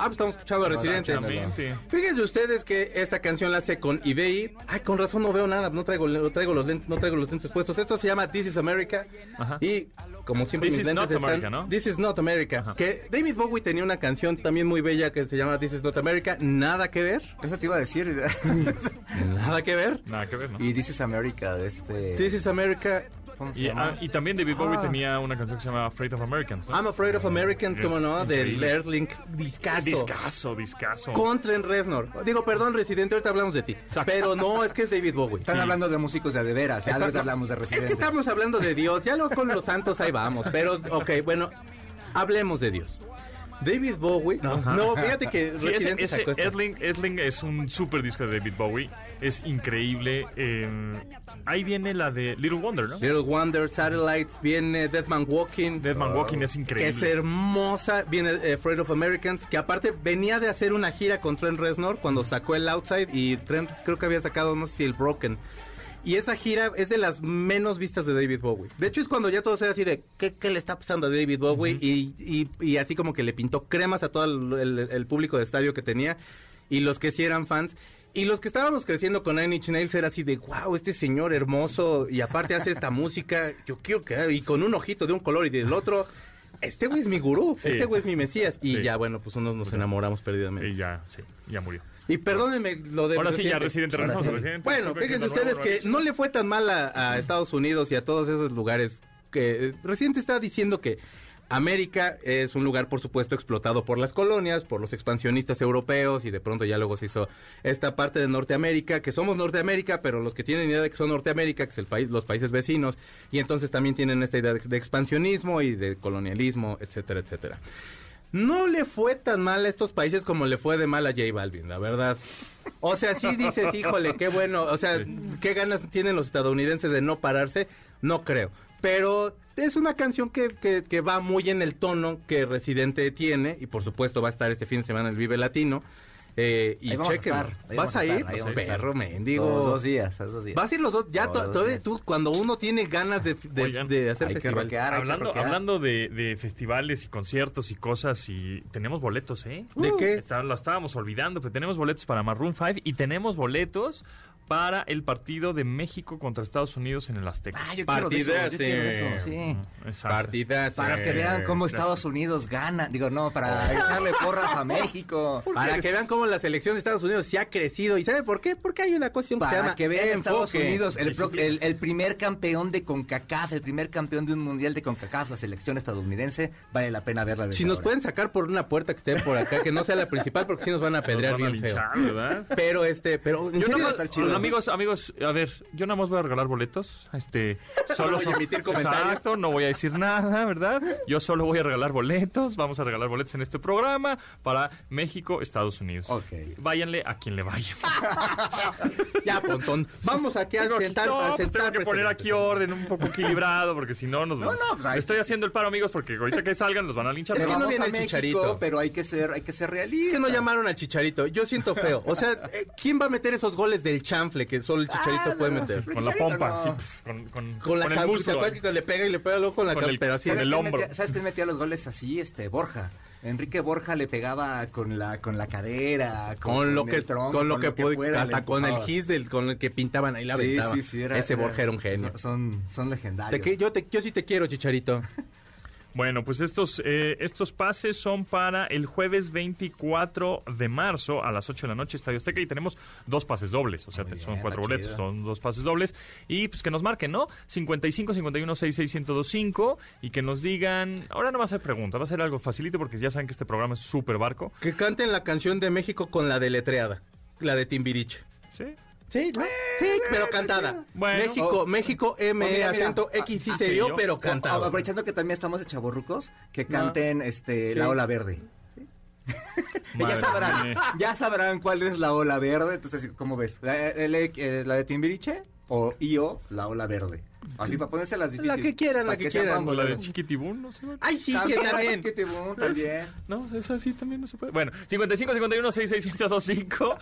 Ah, pues estamos escuchando a Residente. Exactamente. Fíjense ustedes que esta canción la hace con eBay. Ay, con razón no veo nada, no traigo, no traigo los lentes, no traigo los lentes puestos. Esto se llama This is America. Ajá. Y como siempre This mis is lentes not están America, ¿no? This is not America. Que David Bowie tenía una canción también muy bella que se llama This is not America. Nada que ver. Eso te iba a decir. [laughs] Nada que ver. Nada que ver, ¿no? y This is America de este... This is America. ¿Cómo se Y, llama? ah, y también David Bowie Ah. tenía una canción que se llama Afraid of Americans. ¿no? I'm Afraid of Americans, Es como no, del. Erling Discaso. Discaso, discaso. Con Trent Reznor. Digo, perdón, Residente, ahorita hablamos de ti. Pero no, es que es David Bowie. Están Sí. hablando de músicos de, de veras, ya ahorita hablamos de Es Residente. que estamos hablando de Dios, ya luego con los santos ahí vamos. Pero, ok, bueno, hablemos de Dios. David Bowie. No, no fíjate que Sí, ese, ese. Erling, Erling es un super disco de David Bowie. Es increíble. eh, ahí viene la de Little Wonder, ¿no? Little Wonder, Satellites, viene Dead Man Walking. Dead Man Walking es Que increíble. es hermosa. Viene eh, Afraid of Americans, que aparte venía de hacer una gira con Trent Reznor cuando sacó el Outside y Trent creo que había sacado, no sé si el Broken. Y esa gira es de las menos vistas de David Bowie. De hecho, es cuando ya todo se así de, ¿qué, qué le está pasando a David Bowie? y, y- y así como que le pintó cremas a todo el, el- el público de estadio que tenía. Y los que sí eran fans. Y los que estábamos creciendo con Nine Inch Nails era así de, wow, este señor hermoso. Y aparte hace esta [laughs] música, yo quiero quedar. Y con un ojito de un color y del otro. Este güey es mi gurú, Sí. este güey es mi mesías. Y Sí. ya, bueno, pues unos nos enamoramos perdidamente. Y ya, sí, ya murió. Y perdónenme lo de... Ahora sí, ya Residente. Residente, regresamos Ahora a sí. Residente. Bueno, fíjense nuevo, ustedes que no le fue tan mal a, a Estados Unidos y a todos esos lugares que... eh, Residente está diciendo que América es un lugar, por supuesto, explotado por las colonias, por los expansionistas europeos y de pronto ya luego se hizo esta parte de Norteamérica, que somos Norteamérica, pero los que tienen idea de que son Norteamérica, que es el país, los países vecinos, y entonces también tienen esta idea de, de expansionismo y de colonialismo, etcétera, etcétera. No le fue tan mal a estos países como le fue de mal a J Balvin, la verdad. O sea, sí dices, híjole, qué bueno. O sea, qué ganas tienen los estadounidenses de no pararse. No creo. Pero es una canción que, que, que va muy en el tono que Residente tiene. Y por supuesto va a estar este fin de semana en el Vive Latino. Eh, y Ahí vamos a chequenlo. estar, ahí ¿Vas a ir? estar. Perro mendigo. Los dos días, los dos días. Vas a ir los dos. Ya Los to- dos todavía días. tú, cuando uno tiene ganas de, de, Oigan, de hacer hay que festival. rockear, hay que Hablando, hablando de, de festivales y conciertos y cosas, y tenemos boletos, ¿eh? ¿De qué? Está- lo estábamos olvidando, pero tenemos boletos para Maroon 5 y tenemos boletos para el partido de México contra Estados Unidos en el Azteca. Ah, yo quiero de eso, Partidas, yo quiero de eso, sí. Exacto. Partidas. Para que vean cómo Estados Unidos gana. Digo, no, para echarle porras a México. Para que vean cómo la selección de Estados Unidos se ha crecido. ¿Y sabe por qué? Porque hay una cuestión que se Para llama que vean Estados enfoque. Unidos, el, pro- el- el primer campeón de CONCACAF, el primer campeón de un mundial de CONCACAF, la selección estadounidense, vale la pena verla desde Si nos ahora. pueden sacar por una puerta que esté por acá, que no sea la principal, porque si nos van a a bien feo. linchar, ¿verdad? Pero este, pero en Yo serio chido. Amigos, amigos, a ver, yo nada más voy a regalar boletos. Este, [laughs] solo voy a emitir comentarios. Exacto, no voy a decir nada, ¿verdad? Yo solo voy a regalar boletos. Vamos a regalar boletos en este programa para México, Estados Unidos. Ok. Váyanle a quien le vaya. [laughs] Ya, Pontón. Vamos aquí a sentar, no, a pues tengo que poner aquí orden un poco equilibrado, porque si no nos No, no, pues Estoy haciendo el paro, amigos, porque ahorita que salgan los van a linchar. Es que no vamos viene el Chicharito. pero hay que ser, hay que ser Es realistas. que no llamaron al Chicharito. Yo siento feo. O sea, eh, ¿quién va a meter esos goles del chanfle chanfle que solo el chicharito Ah, puede no, meter. Con la Chicharito, pompa, no. sí, pf, con, con, Con la con el ¿te acuerdas que le pega y le pega luego con la Con el- pero así con es. el hombro. metía- ¿Sabes quién metía los goles así? Este, Borja. Enrique Borja le pegaba con la, con la cadera, con, con lo que el tronco, con lo que, puede- fuera, le hasta con el gis del con el que pintaban ahí la Sí, aventaba. sí, sí, era- ese era- Borja era un genio Son, son, Te legendarios. que- yo te yo sí te quiero chicharito [laughs] Bueno, pues estos, eh, estos pases son para el jueves 24 de marzo a las 8 de la noche, Estadio Azteca, y tenemos dos pases dobles, o sea, son cuatro está boletos, chido. son dos pases dobles, y pues que nos marquen, ¿no? 55 51 66 1025 y que nos digan, ahora no va a ser pregunta, va a ser algo facilito porque ya saben que este programa es súper barco. que canten la canción de México con la deletreada la de Timbiriche ¿Sí? Sí ¿no? sí pero cantada Bueno. México México M Oh, mira, mira. acento X sí Ah, se vio yo. pero Ah, cantado Aprovechando que también estamos de chaborrucos, que canten este la ola verde. ya sabrán, mía. ya sabrán cuál es la ola verde. Entonces, ¿cómo ves? ¿La, el- eh, la de Timbiriche o IO, la ola verde? Así para ponerse las difíciles. La que quieran, la que quieran. O la de. Chiquitibún, no sé. bueno. ay sí que También, también Chiquitibum, también. No, esa sí también no se puede. Bueno, 55 51 66 1025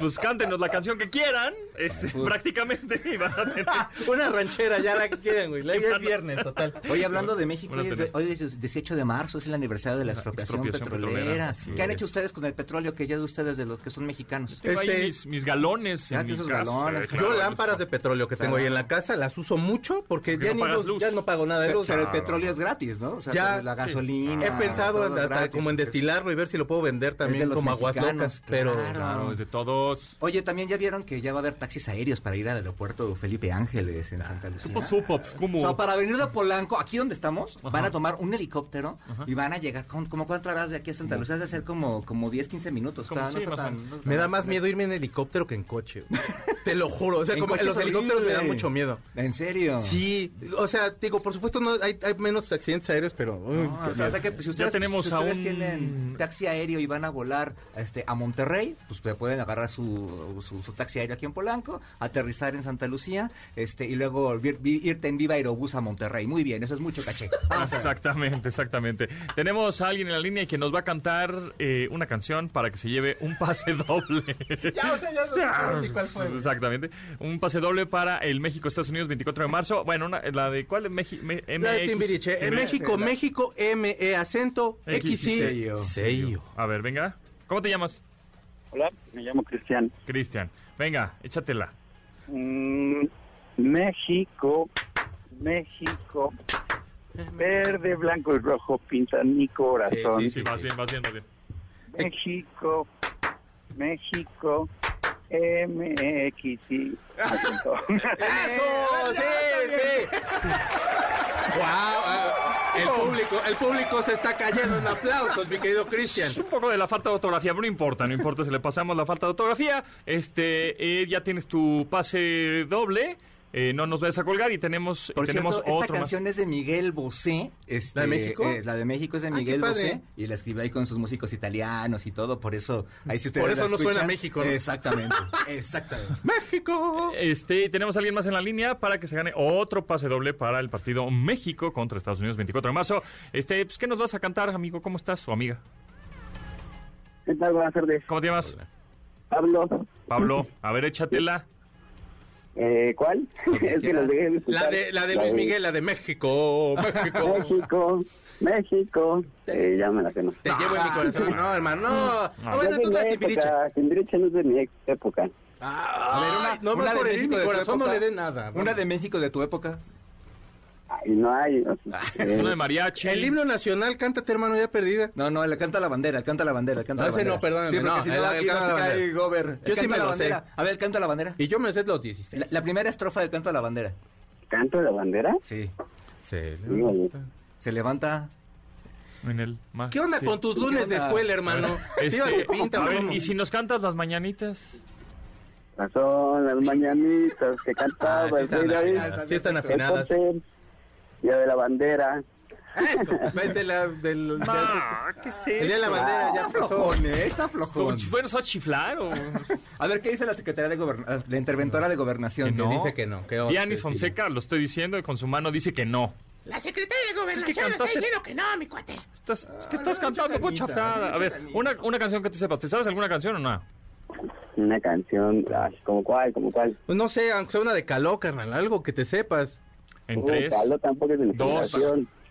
pues cántenos la canción que quieran, este, prácticamente, [laughs] y van a tener... [laughs] una ranchera ya la que quieran güey la es viernes total Oye, hablando de México, hoy es, hoy es 18 de marzo, es el aniversario de la expropiación, expropiación petrolera. ¿Qué han hecho ustedes con el petróleo que ya es de ustedes de los que son mexicanos? Este- mis, mis galones. Ya en tienes mi esos casa, galones. yo lámparas de petróleo que tengo ahí en la casa las uso mucho porque Porque ya, no ni pagas luz, luz. ya no pago nada de luz pero el petróleo es gratis, ¿no? O sea, Ya, la gasolina. He pensado hasta gratis, como en destilarlo y ver si lo puedo vender de también los como aguas locas, pero claro. Es de todos. Oye, también ya vieron que ya va a haber taxis aéreos para ir al aeropuerto Felipe Ángeles en Santa Lucía. Tipo supops, como... O sea, para venir de Polanco, aquí donde estamos, Ajá. van a tomar un helicóptero y van a llegar, con, como cuánto harás de aquí a Santa Lucía? Es de ser como, como 10, 15 minutos. No está tan- no está me da más miedo irme en helicóptero que en coche. [laughs] Te lo juro, o sea, como los es helicópteros me dan horrible. mucho miedo. ¿En serio? Sí, o sea, digo, por supuesto no hay, hay menos accidentes aéreos, pero uy, No, qué o sea, o sea miedo. que si ustedes, tenemos si a ustedes un- tienen taxi aéreo y van a volar este, a Monterrey, pues pueden agarrar su, su, su taxi aéreo aquí en Polanco, aterrizar en Santa Lucía este, y luego vir- irte en Viva Aerobús a Monterrey. Muy bien, eso es mucho caché. [laughs] Vamos. Exactamente, exactamente. Tenemos a alguien en la línea que nos va a cantar eh, una canción para que se lleve un pase [laughs] doble. Ya, o sea, ya [laughs] no ni cuál fue. Exactamente. Un pase doble para el México-Estados Unidos 24 de marzo. Bueno, una- la de ¿cuál? La de Timbiriche, en México, México, M, E, acento, X, X, y sello. A ver, venga. ¿Cómo te llamas? Hola, me llamo Cristian. Cristian. Venga, échatela. Mm, México, México, verde, blanco y rojo pintan mi corazón. Sí, sí, vas bien, vas bien, bien. México, México, MX. ¡Eso! ¡Sí, sí! ¡Guau! El público, el público se está cayendo en aplausos, mi querido Cristian. Un poco de la falta de ortografía, pero no importa, no importa si le pasamos la falta de ortografía. Este, eh, ya tienes tu pase doble. Eh, no nos vayas a colgar y tenemos, y Por tenemos cierto, esta más. canción es de Miguel Bosé. Este, ¿La de México? eh, la de México es de Ah, Miguel. Bosé. Y la escribió ahí con sus músicos italianos y todo. Por eso, ahí si ustedes Por eso la no suena escuchan- México, ¿no? Exactamente, [laughs] exactamente. ¡México! Este, tenemos a alguien más en la línea para que se gane otro pase doble para el partido México contra Estados Unidos 24 de marzo. Este, pues, ¿qué nos vas a cantar, amigo? ¿Cómo estás? O amiga. ¿Qué tal? Buenas tardes. ¿Cómo te llamas? Pablo, Pablo, a ver, échatela. Eh, ¿cuál? [laughs] es que los dejé de. La de, la de Luis Miguel, la de México, [laughs] México. México, México, eh, ya me la que no. Te llevo en mi corazón. No, hermano, no. [laughs] No bueno, tú mi la Timbiriche. época, Timbiriche no es de mi época. Ah, A ver, una, no una de México de tu corazón, no época. le dé nada. Una de México de tu época. Ay, no hay. o sea, eh, Uno de mariachi. El himno nacional, cántate, hermano, ya perdida. No, no, le canta la bandera, el canta la bandera, el canta No, la bandera. no, perdóname, Sí, porque no, si no, el aquí canta no la se cae bandera. Gober. Yo sí me la lo bandera. sé. A ver, canta la bandera. Y yo me sé los 16. La, la primera estrofa del canto de la bandera. ¿Canto de bandera? Sí. Se Híjole. Se levanta. En el más. ¿Qué onda Sí. con tus lunes de escuela, hermano? Este, pinta, a ver, y si nos cantas las mañanitas. Son las mañanitas que cantaba Ah, sí el están rey David. afinadas, sí están afinadas. porter, Día de la bandera. Eso, [laughs] vete la, del, Ah, ¿qué es el día de la bandera ya flojón, ¿eh? Está flojón. ¿Fueron a chiflar o...? A ver, ¿qué dice la Secretaría de Gobernación? La interventora de Gobernación. Que no. dice que no, que Dianis. Fonseca, lo estoy diciendo, y con su mano dice que no. La secretaria de Es que Gobernación está cantaste- diciendo que no, mi cuate. Estás, es que estás cantando mucha chacanita, chafada. A ver, una, una canción que te sepas. ¿Te sabes alguna canción o no? Una canción, ¿como cuál? ¿Como cuál? Pues no sé, aunque sea una de caló, carnal, algo que te sepas. En Uh, tres, mi dos,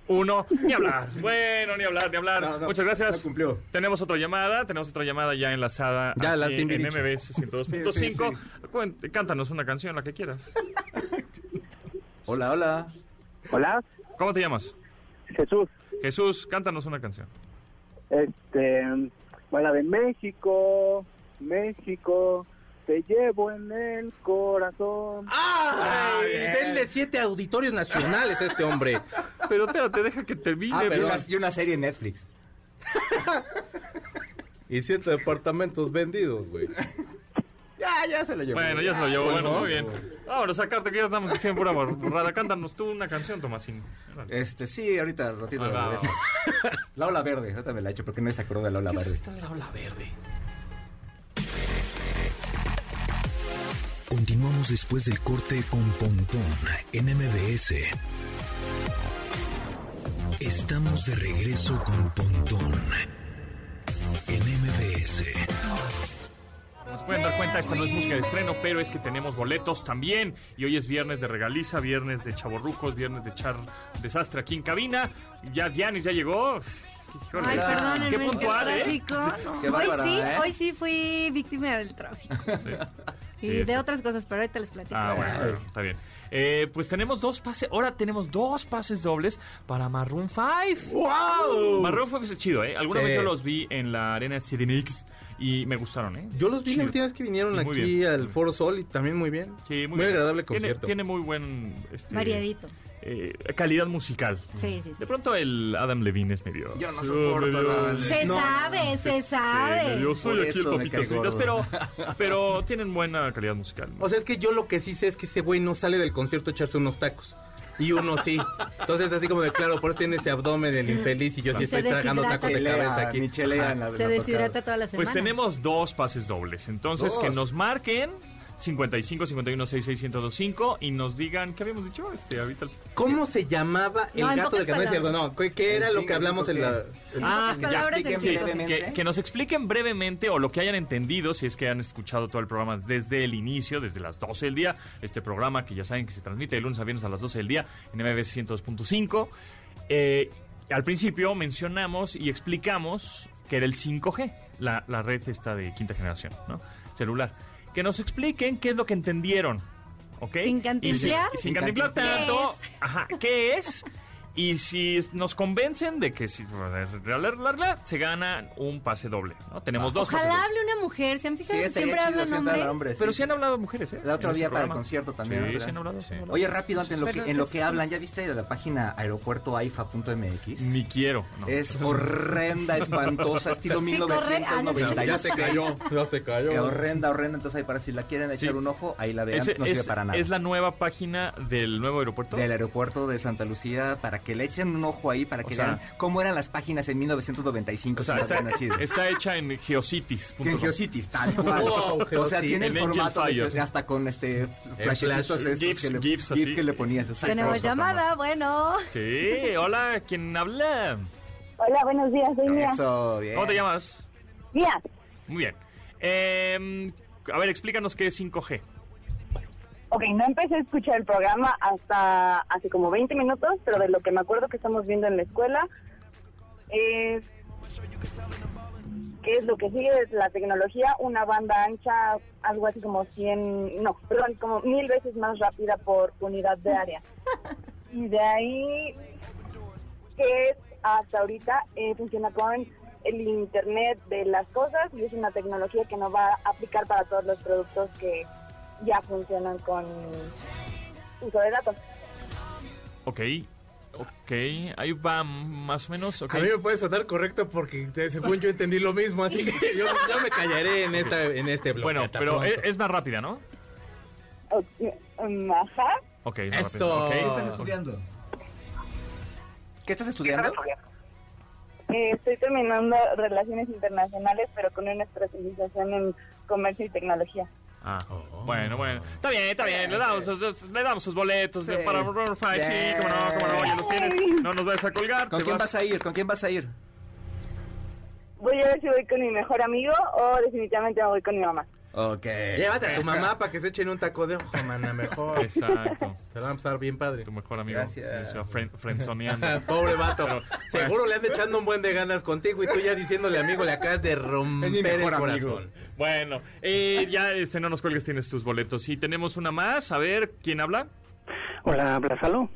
uno, ni hablar. [laughs] Bueno, ni hablar, ni hablar. No, no, Muchas gracias. no cumplió. Tenemos otra llamada, tenemos otra llamada ya enlazada Ya, la en Timbiriche. MBS 102.5. Cuen- Cántanos una canción, la que quieras. [laughs] Hola, hola. Hola, ¿Cómo te llamas? Jesús. Jesús, cántanos una canción. Este, bueno, de México, México, te llevo en el corazón. ¡Ay! Denle siete auditorios nacionales a este hombre. [laughs] Pero espérate, deja que termine. Ah, y, una, y una serie en Netflix. [laughs] Y siete departamentos vendidos, güey. Ya, ya se lo llevó. Bueno, ya se lo llevó. Bueno, muy bien. Ahora, sacarte que ya estamos diciendo pura borrada. Cántanos tú una canción, Tomasín. Este, sí, ahorita, ratito Ah, de regreso. La ola verde, ahorita me la he hecho porque no se acordó de la ola verde. la ola verde? Continuamos después del corte con Pontón en MBS. Estamos de regreso con Pontón en MBS. Como se pueden dar cuenta, esta no es música de estreno, pero es que tenemos boletos también. Y hoy es viernes de regaliza, viernes de chaborrucos, viernes de echar desastre aquí en cabina. Ya Dianis ya llegó. Híjole, Ay, perdón, qué el puntual, ¿eh? tráfico. Qué hoy sí, ¿eh? hoy sí fui víctima del tráfico. Y Sí, de otras cosas, pero ahorita les platico. Ah, bueno, está bien. Eh, pues tenemos dos pases, ahora tenemos dos pases dobles para Maroon 5. ¡Wow! Maroon 5 es chido, ¿eh? Alguna Sí. vez yo los vi en la arena CDMX y me gustaron, ¿eh? Yo los vi la última vez que vinieron muy aquí bien. al Foro Sol y también muy bien. Sí, muy, bien. agradable concierto. Tiene, muy buen... este, Variadito. eh, calidad musical. Sí, sí, sí. De pronto el Adam Levine es medio... Yo no soporto Adam Se No. sabe, se sabe. yo soy aquí el papitas fritas, pero, pero tienen buena calidad musical. O sea, es que yo lo que sí sé es que ese güey no sale del concierto a echarse unos tacos. Y uno sí. Entonces, así como de claro, por eso tiene ese abdomen el infeliz y yo sí estoy tragando tacos de cabeza aquí. la- Se la deshidrata toda la semana. Pues tenemos dos pases dobles. Entonces, Dos. que nos marquen 55 51 66 1025 y nos digan, ¿qué habíamos dicho? Este, ahorita ¿Cómo se llamaba el No, gato del canal cierto? No, ¿qué, qué era lo que hablamos en la... Ah, que ya expliquen Sí, cinco. brevemente. que, que nos expliquen brevemente o lo que hayan entendido, si es que han escuchado todo el programa desde el inicio, desde las 12 del día. Este programa que ya saben que se transmite de lunes a viernes a las 12 del día en MBS 102.5. Eh, al principio mencionamos y explicamos que era el 5G, la, la red esta de quinta generación, ¿no? Celular. Que nos expliquen qué es lo que entendieron, ¿ok? Sin Y cantinflear. sin, sin cantinflar tanto. Ajá, ¿qué es? Y si nos convencen de que si se gana un pase doble, ¿no? Tenemos dos pases Ojalá hable una mujer. ¿Se han fijado Sí, que siempre hablan hombres? hombres. Pero sí. sí han hablado mujeres, ¿eh? El otro día este para el concierto también. Sí, ¿verdad? sí han hablado, sí han hablado. Oye, rápido, antes, en lo, que, Pero en lo que que sí. hablan, ¿ya viste de la página aeropuertoaifa.mx? Ni quiero. no. Es horrenda, espantosa, estilo Sí, corre. Ah, no, sí. 1996. Ya se cayó, ya se Eh, cayó. horrenda, horrenda. Entonces, ahí para si la quieren echar Sí. un ojo, ahí la vean. Ese- no sirve es, para nada. es la nueva página del nuevo aeropuerto. Del aeropuerto de Santa Lucía, para que le echen un ojo ahí, para que O sea- vean cómo eran las páginas en 1995. O sea, si está, nacido. está hecha en Geocities. Que en Geocities, tal cual. [laughs] Wow, o sea, tiene el formato de- hasta con este flashecitos flash, estos gifs, que le, gifs así. gifs que le ponías. Tenemos llamada, bueno. Sí, hola, ¿quién habla? Hola, buenos días, soy Mía. Eso, bien. ¿Cómo te llamas? Mía, Muy bien. Eh, a ver, explícanos qué es 5G. Ok, no empecé a escuchar el programa hasta hace como 20 minutos, pero de lo que me acuerdo que estamos viendo en la escuela es que es lo que sigue es la tecnología, una banda ancha, algo así como 100, no, perdón, como mil veces más rápida por unidad de área. [laughs] Y de ahí, que es hasta ahorita, eh, funciona con el Internet de las cosas y es una tecnología que nos va a aplicar para todos los productos que ya funcionan con uso de datos. Ok, ok, ahí va más o menos. ok. A mí me puede sonar correcto porque según yo entendí lo mismo, así que [laughs] yo, yo me callaré en, esta, en este blog. Bueno, Hasta pero es, es más rápida, ¿no? Um, Ajá. Ok, es más Eso. rápida. ¿Qué ok. estás estudiando? ¿Qué estás estudiando? Eh, estoy terminando relaciones internacionales, pero con una especialización en comercio y tecnología. Ah, bueno, bueno. Está bien, está bien. Le damos, sus- le damos sus boletos de- Sí. para Roar Fight. Sí, cómo no, cómo no, ya los tienes. No nos vayas a colgar. ¿Con quién vas a ir? ¿Con quién vas a ir? Voy a ver si voy con mi mejor amigo o definitivamente me voy con mi mamá. Ok. Llévate a tu mamá para que se echen un taco de ojo, mana, mejor. Exacto. Se la van a pasar bien padre. Tu mejor amigo. Gracias. Se frenzoneando. [laughs] Pobre vato. Pero, Seguro le anda echando un buen de ganas contigo y tú ya diciéndole amigo, le acabas de romper Es mi mejor el amigo. Bueno, eh, ya este, no nos cuelgues, tienes tus boletos. Y tenemos una más. A ver, ¿quién habla? Hola, Blasalo.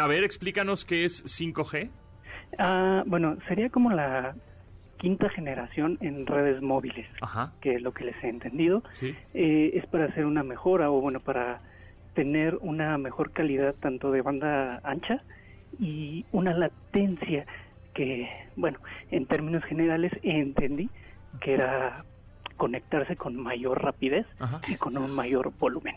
A ver, explícanos qué es 5G. Ah, bueno, sería como la quinta generación en redes móviles, Ajá. que es lo que les he entendido. Sí. Eh, es para hacer una mejora o bueno, para tener una mejor calidad tanto de banda ancha y una latencia que, bueno, en términos generales entendí que era conectarse con mayor rapidez Ajá. y con un mayor volumen.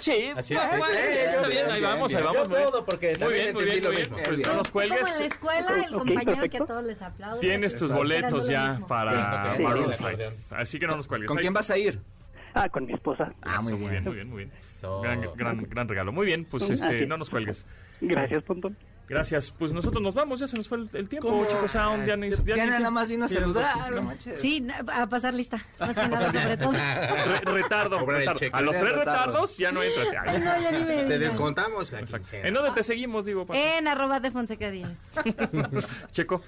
Sí, Así bueno, es, sí, está bien, bien, ahí vamos, bien. ahí vamos. Yo muy todo, porque muy bien, muy bien, muy lo bien. mismo. Pues no nos Es como en cuelgues. la escuela, el compañero que a todos les aplaude. Tienes tus boletos ya para Sí, Maroon sí. 5. Así que no nos cuelgues. ¿Con Ahí quién vas a ir? Ah, con mi esposa. Ah, muy Eso, bien. muy bien, muy bien. Gran, gran, gran regalo. Muy bien, pues este, no nos cuelgues. Gracias, Pontón. Gracias. Pues nosotros nos vamos, ya se nos fue el, el tiempo, ¿Cómo? chicos. Sound, ya ni, ya Ya ni- nada más vino a saludar, no. Sí, a pasar lista. Más que nada, sobre todo. Re- retardo, retardo. cheque. A los tres Retardo. retardos ya no entras. Ay, no, ya ni me Te descontamos la. ¿En dónde te seguimos, digo? Paco? En arroba de Fonseca 10. [laughs] Checo.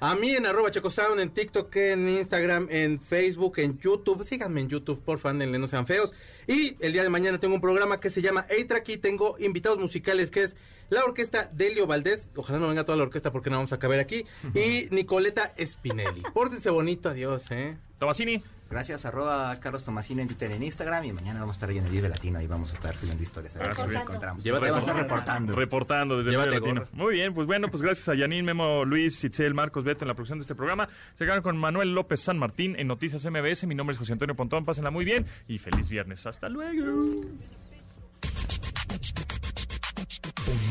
A mí en arroba checosound, en TikTok, en Instagram, en Facebook, en YouTube. Síganme en YouTube, por favor, denle, no sean feos. Y el día de mañana tengo un programa que se llama A-Track y tengo invitados musicales que es la orquesta Delio Valdés. Ojalá no venga toda la orquesta porque no vamos a caber aquí. Y Nicoleta Spinelli. [laughs] Pórtense bonito, adiós, ¿eh? Tomasini. Gracias, arroba Carlos Tomasino en Twitter y en Instagram. Y mañana vamos a estar ahí en el Vive Latino y vamos a estar subiendo historias. A ver Ah, si encontramos. Llévate vamos a estar reportando. Reportando desde el Llévate medio latino. gorra. Muy bien, pues bueno, pues gracias a Yanin, Memo, Luis, Itzel, Marcos, Beto en la producción de este programa. Se quedan con Manuel López San Martín en Noticias MBS. Mi nombre es José Antonio Pontón. Pásenla muy bien y feliz viernes. Hasta luego.